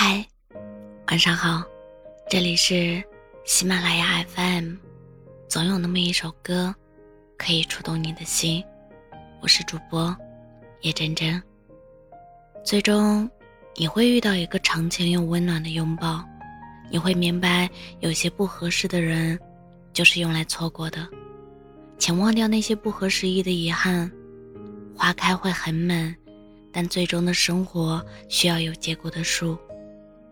嗨，晚上好，这里是喜马拉雅 FM，总有那么一首歌可以触动你的心。我是主播叶真真。最终，你会遇到一个长情又温暖的拥抱，你会明白，有些不合适的人，就是用来错过的。请忘掉那些不合时宜的遗憾。花开会很美，但最终的生活需要有结果的树。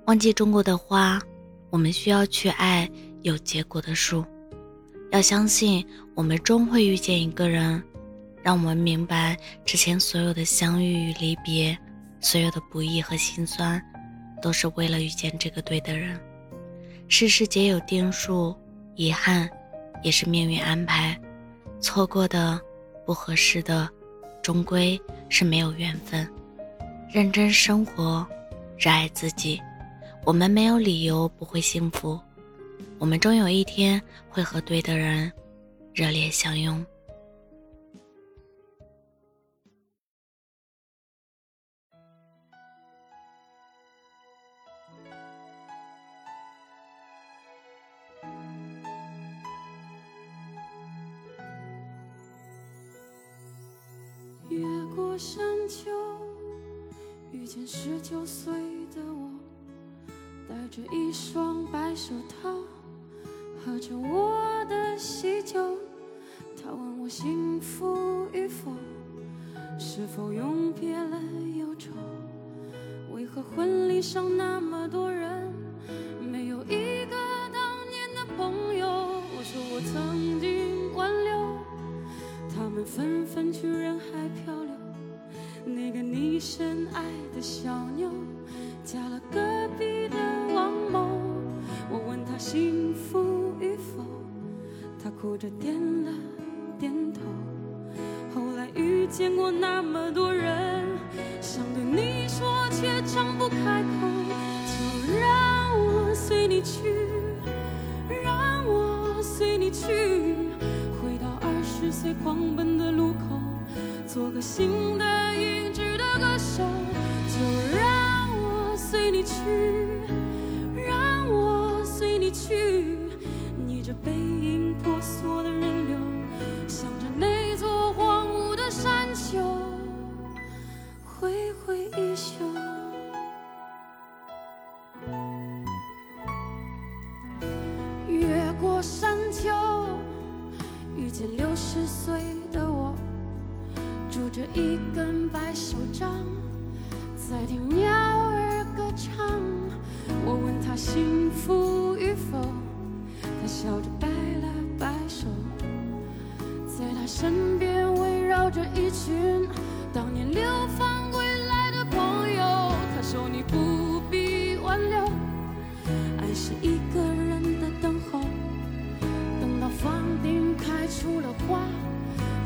忘记种过的花，我们需要去爱有结果的树。要相信，我们终会遇见一个人，让我们明白之前所有的相遇与离别，所有的不易和心酸，都是为了遇见这个对的人。世事皆有定数，遗憾也是命运安排。错过的，不合适的，终归是没有缘分。认真生活，热爱自己。我们没有理由不会幸福，我们终有一天会和对的人热烈相拥。越过山丘，遇见十九岁。着一双白手套，喝着我的喜酒。他问我幸福与否，是否永别了忧愁？为何婚礼上那么多人，没有一个当年的朋友？我说我曾经挽留，他们纷纷去人海漂流。那个你深爱的小妞，嫁了隔壁的。幸福与否，他哭着点了点头。后来遇见过那么多人，想对你说却张不开口。就让我随你去，让我随你去，回到二十岁狂奔的路口，做个新的英俊的歌手。过山丘，遇见六十岁的我，拄着一根白手杖，在听鸟儿歌唱。我问他幸福与否，他笑着摆了摆手，在他身边围绕着一群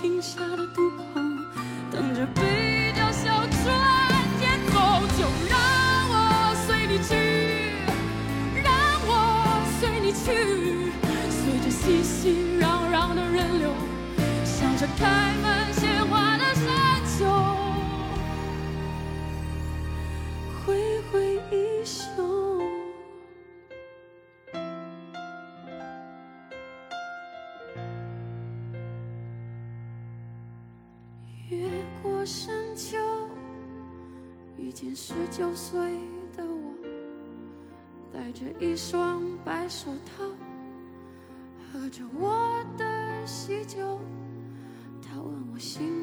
停下的渡口，等着被一条小船接走。就让我随你去，让我随你去，随着熙熙攘攘的人流，向着开门深秋，遇见十九岁的我，戴着一双白手套，喝着我的喜酒，他问我心。